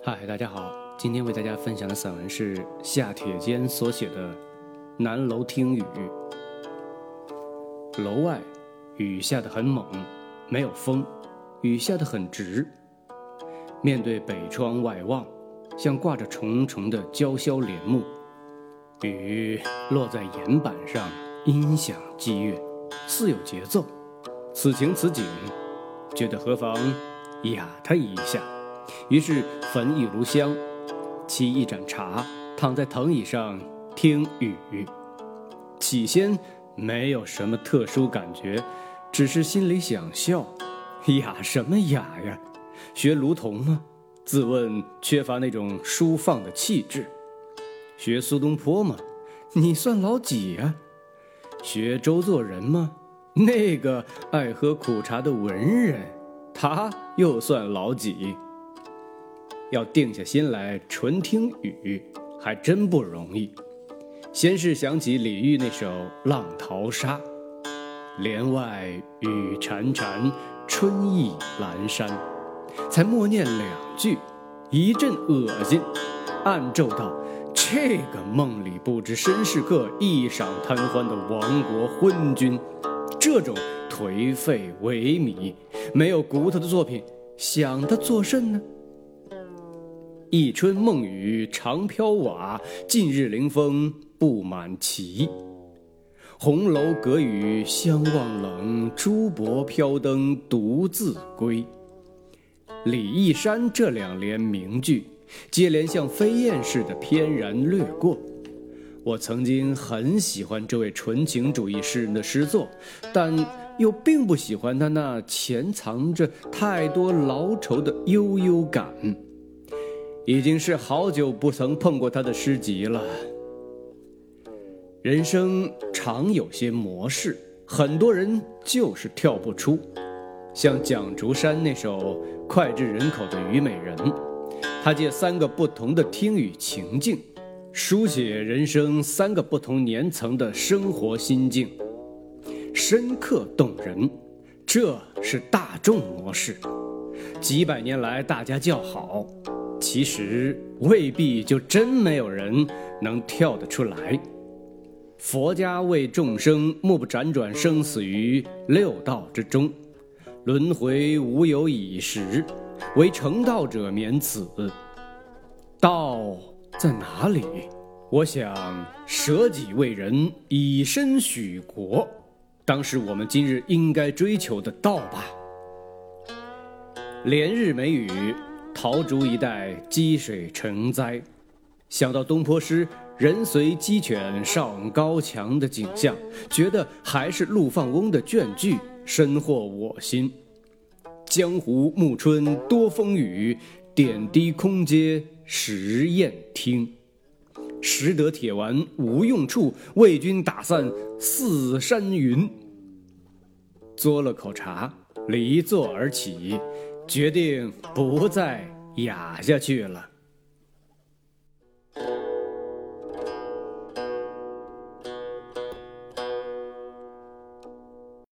嗨，大家好，今天为大家分享的散文是夏铁坚所写的《南楼听雨》。楼外雨下得很猛，没有风，雨下得很直。面对北窗外望，像挂着重重的娇宵帘幕。雨落在岩板上，音响激越，似有节奏。此情此景，觉得何妨雅他一下。于是焚一炉香，沏一盏茶，躺在藤椅上听雨。起先没有什么特殊感觉，只是心里想笑。雅什么雅呀？学卢仝吗？自问缺乏那种舒放的气质。学苏东坡吗？你算老几呀？学周作人吗？那个爱喝苦茶的文人，他又算老几？要定下心来纯听雨，还真不容易。先是想起李煜那首《浪淘沙》，帘外雨潺潺，春意阑珊，才默念两句，一阵恶心，暗咒道：这个梦里不知身是客，一晌贪欢的亡国昏君，这种颓废萎靡、没有骨头的作品，想他作甚呢？一春梦雨长飘瓦，近日临风不满旗。红楼隔雨相望冷，珠箔飘灯独自归。李义山这两联名句，接连像飞燕似的翩然掠过。我曾经很喜欢这位纯情主义诗人的诗作，但又并不喜欢他那潜藏着太多劳愁的悠悠感。已经是好久不曾碰过他的诗集了。人生常有些模式，很多人就是跳不出。像蒋竹山那首脍炙人口的《虞美人》，他借三个不同的听雨情境，书写人生三个不同年层的生活心境，深刻动人。这是大众模式，几百年来大家叫好。其实未必就真没有人能跳得出来。佛家为众生，莫不辗转生死于六道之中，轮回无有已时，唯成道者免此。道在哪里？我想舍己为人，以身许国，当是我们今日应该追求的道吧。连日没雨。桃竹一带积水成灾，想到东坡诗“人随鸡犬上高墙”的景象，觉得还是陆放翁的卷句深获我心。江湖暮春多风雨，点滴空阶时雁听。识得铁丸无用处，为君打散四山云。嘬了口茶，离座而起。决定不再哑下去了。